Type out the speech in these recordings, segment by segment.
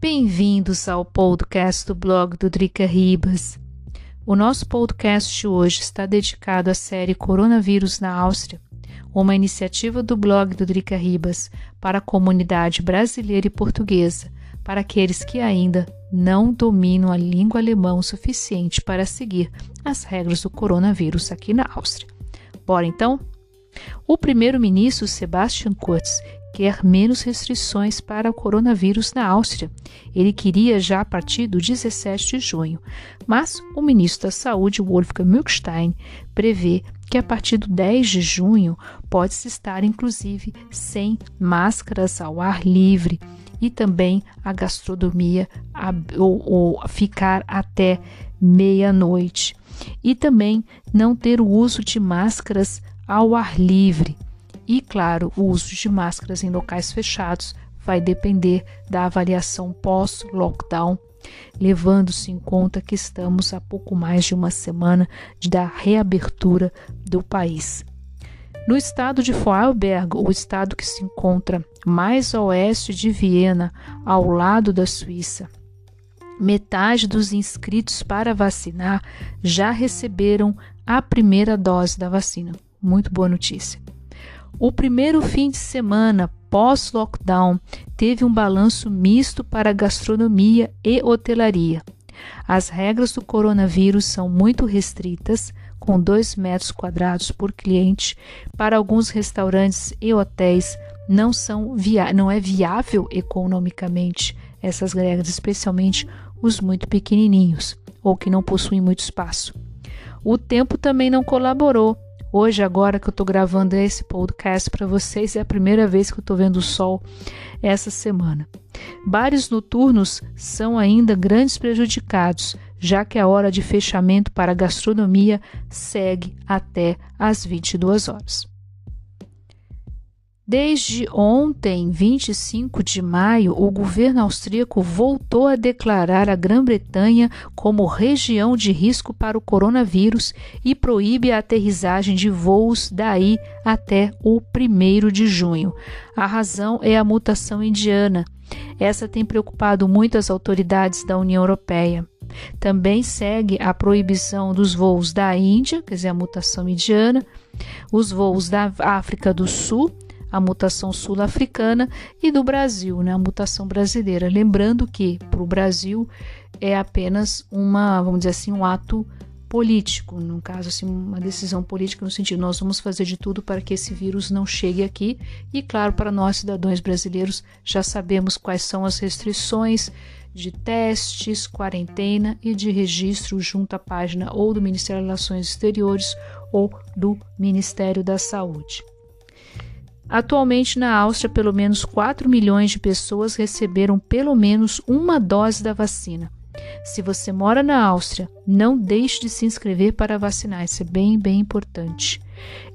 Bem-vindos ao podcast do blog do Drica Ribas. O nosso podcast hoje está dedicado à série Coronavírus na Áustria, uma iniciativa do blog do Drica Ribas para a comunidade brasileira e portuguesa, para aqueles que ainda não dominam a língua alemã o suficiente para seguir as regras do coronavírus aqui na Áustria. Bora então? O primeiro-ministro Sebastian Kurz quer menos restrições para o coronavírus na Áustria. Ele queria já a partir do 17 de junho, mas o ministro da Saúde, Wolfgang Mückstein, prevê que a partir do 10 de junho pode-se estar, inclusive, sem máscaras ao ar livre e também a gastronomia ou, ou ficar até meia-noite. E também não ter o uso de máscaras ao ar livre. E, claro, o uso de máscaras em locais fechados vai depender da avaliação pós-lockdown, levando-se em conta que estamos a pouco mais de uma semana da reabertura do país. No estado de Vorarlberg, o estado que se encontra mais a oeste de Viena, ao lado da Suíça, metade dos inscritos para vacinar já receberam a primeira dose da vacina. Muito boa notícia. O primeiro fim de semana pós-lockdown teve um balanço misto para gastronomia e hotelaria. As regras do coronavírus são muito restritas, com 2 metros quadrados por cliente. Para alguns restaurantes e hotéis, não, são via não é viável economicamente essas regras, especialmente os muito pequenininhos ou que não possuem muito espaço. O tempo também não colaborou Hoje, agora que eu estou gravando esse podcast para vocês, é a primeira vez que eu estou vendo o sol essa semana. Bares noturnos são ainda grandes prejudicados, já que a hora de fechamento para a gastronomia segue até às 22 horas. Desde ontem, 25 de maio, o governo austríaco voltou a declarar a Grã-Bretanha como região de risco para o coronavírus e proíbe a aterrissagem de voos daí até o 1 de junho. A razão é a mutação indiana. Essa tem preocupado muito as autoridades da União Europeia. Também segue a proibição dos voos da Índia, quer dizer, a mutação indiana, os voos da África do Sul a mutação sul-africana e do Brasil, né, a mutação brasileira. Lembrando que para o Brasil é apenas uma, vamos dizer assim, um ato político, no caso assim, uma decisão política no sentido nós vamos fazer de tudo para que esse vírus não chegue aqui e claro, para nós cidadãos brasileiros já sabemos quais são as restrições de testes, quarentena e de registro junto à página ou do Ministério das Relações Exteriores ou do Ministério da Saúde. Atualmente, na Áustria, pelo menos 4 milhões de pessoas receberam pelo menos uma dose da vacina. Se você mora na Áustria, não deixe de se inscrever para vacinar, isso é bem, bem importante.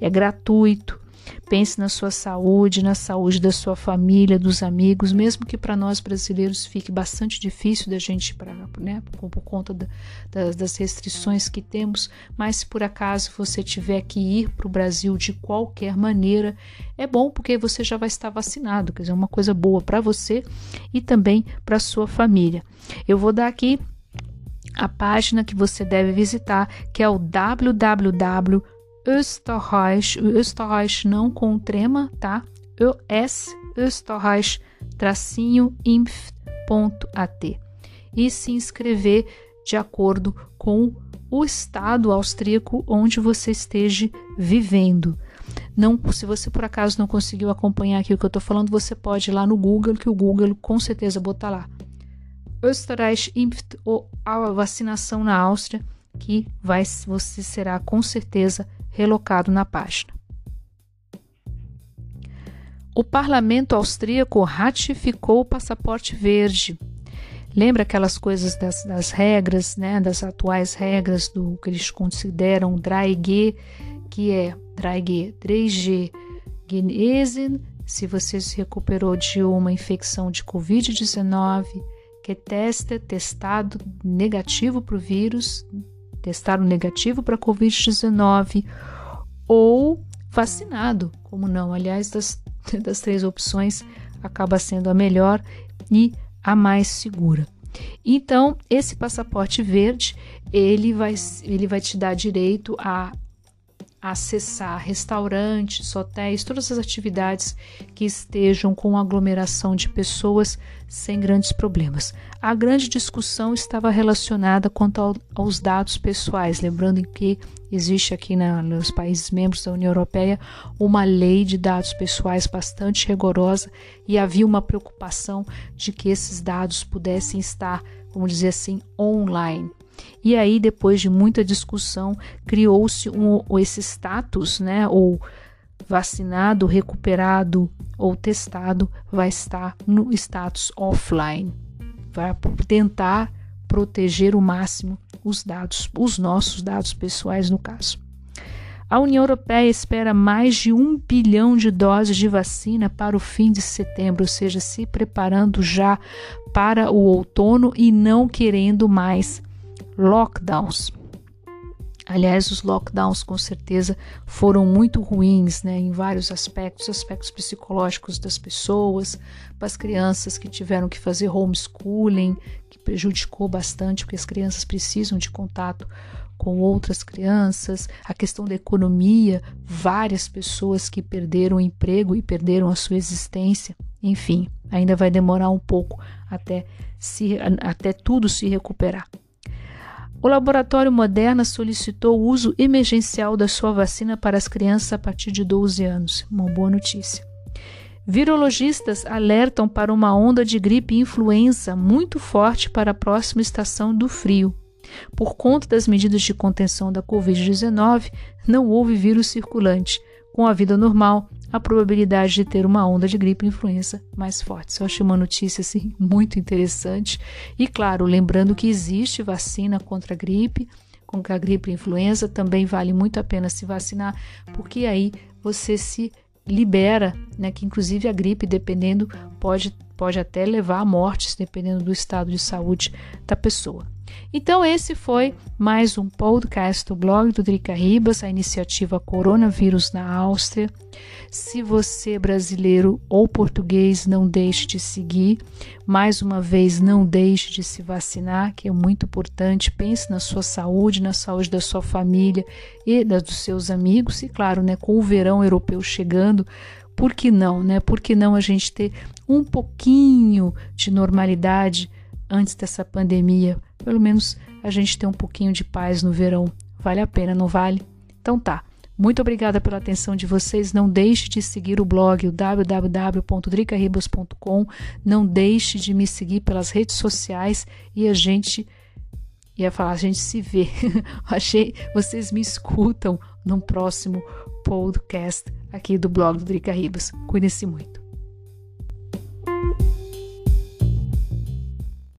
É gratuito, Pense na sua saúde, na saúde da sua família, dos amigos, mesmo que para nós brasileiros fique bastante difícil da gente, pra, né, por, por conta da, das, das restrições que temos, mas se por acaso você tiver que ir para o Brasil de qualquer maneira, é bom porque você já vai estar vacinado, quer dizer, é uma coisa boa para você e também para sua família. Eu vou dar aqui a página que você deve visitar, que é o www Österreich, Österreich não com trema, tá? ES Österreich tracinho inf.at e se inscrever de acordo com o estado austríaco onde você esteja vivendo. Não, se você por acaso não conseguiu acompanhar aqui o que eu estou falando, você pode ir lá no Google, que o Google com certeza botar lá. Österreich impft ou a vacinação na Áustria, que vai, você será com certeza relocado na página. O parlamento austríaco ratificou o passaporte verde. Lembra aquelas coisas das, das regras, né, das atuais regras do que eles consideram 3G, que é 3G, 3G Genesen, se você se recuperou de uma infecção de Covid-19, que testa testado negativo para o vírus, testaram negativo para Covid-19 ou vacinado, como não? Aliás, das, das três opções, acaba sendo a melhor e a mais segura. Então, esse passaporte verde, ele vai, ele vai te dar direito a acessar restaurantes, hotéis, todas as atividades que estejam com aglomeração de pessoas sem grandes problemas. A grande discussão estava relacionada quanto ao, aos dados pessoais, lembrando que existe aqui na, nos países membros da União Europeia uma lei de dados pessoais bastante rigorosa e havia uma preocupação de que esses dados pudessem estar, vamos dizer assim, online. E aí, depois de muita discussão, criou-se um, esse status, né, ou vacinado, recuperado ou testado, vai estar no status offline. Vai tentar proteger o máximo os dados, os nossos dados pessoais, no caso. A União Europeia espera mais de um bilhão de doses de vacina para o fim de setembro, ou seja, se preparando já para o outono e não querendo mais lockdowns. Aliás, os lockdowns com certeza foram muito ruins né, em vários aspectos, aspectos psicológicos das pessoas, para as crianças que tiveram que fazer homeschooling, que prejudicou bastante, porque as crianças precisam de contato com outras crianças, a questão da economia, várias pessoas que perderam o emprego e perderam a sua existência, enfim, ainda vai demorar um pouco até, se, até tudo se recuperar. O laboratório Moderna solicitou o uso emergencial da sua vacina para as crianças a partir de 12 anos. Uma boa notícia. Virologistas alertam para uma onda de gripe e influenza muito forte para a próxima estação do frio. Por conta das medidas de contenção da Covid-19, não houve vírus circulante. Com a vida normal, a probabilidade de ter uma onda de gripe e influenza mais forte. Eu achei uma notícia assim muito interessante. E claro, lembrando que existe vacina contra a gripe, contra a gripe e influenza, também vale muito a pena se vacinar, porque aí você se libera, né, que inclusive a gripe, dependendo, pode, pode até levar a mortes, dependendo do estado de saúde da pessoa. Então, esse foi mais um podcast do blog do Drica Ribas, a iniciativa Coronavírus na Áustria. Se você, brasileiro ou português, não deixe de seguir, mais uma vez, não deixe de se vacinar, que é muito importante. Pense na sua saúde, na saúde da sua família e da dos seus amigos. E, claro, né, com o verão europeu chegando, por que não, né? Por que não a gente ter um pouquinho de normalidade antes dessa pandemia? Pelo menos a gente ter um pouquinho de paz no verão. Vale a pena, não vale? Então tá. Muito obrigada pela atenção de vocês. Não deixe de seguir o blog www.dricaribas.com. Não deixe de me seguir pelas redes sociais e a gente ia falar, a gente se vê. Achei, vocês me escutam no próximo podcast aqui do blog do Drica Ribas. Cuide-se muito.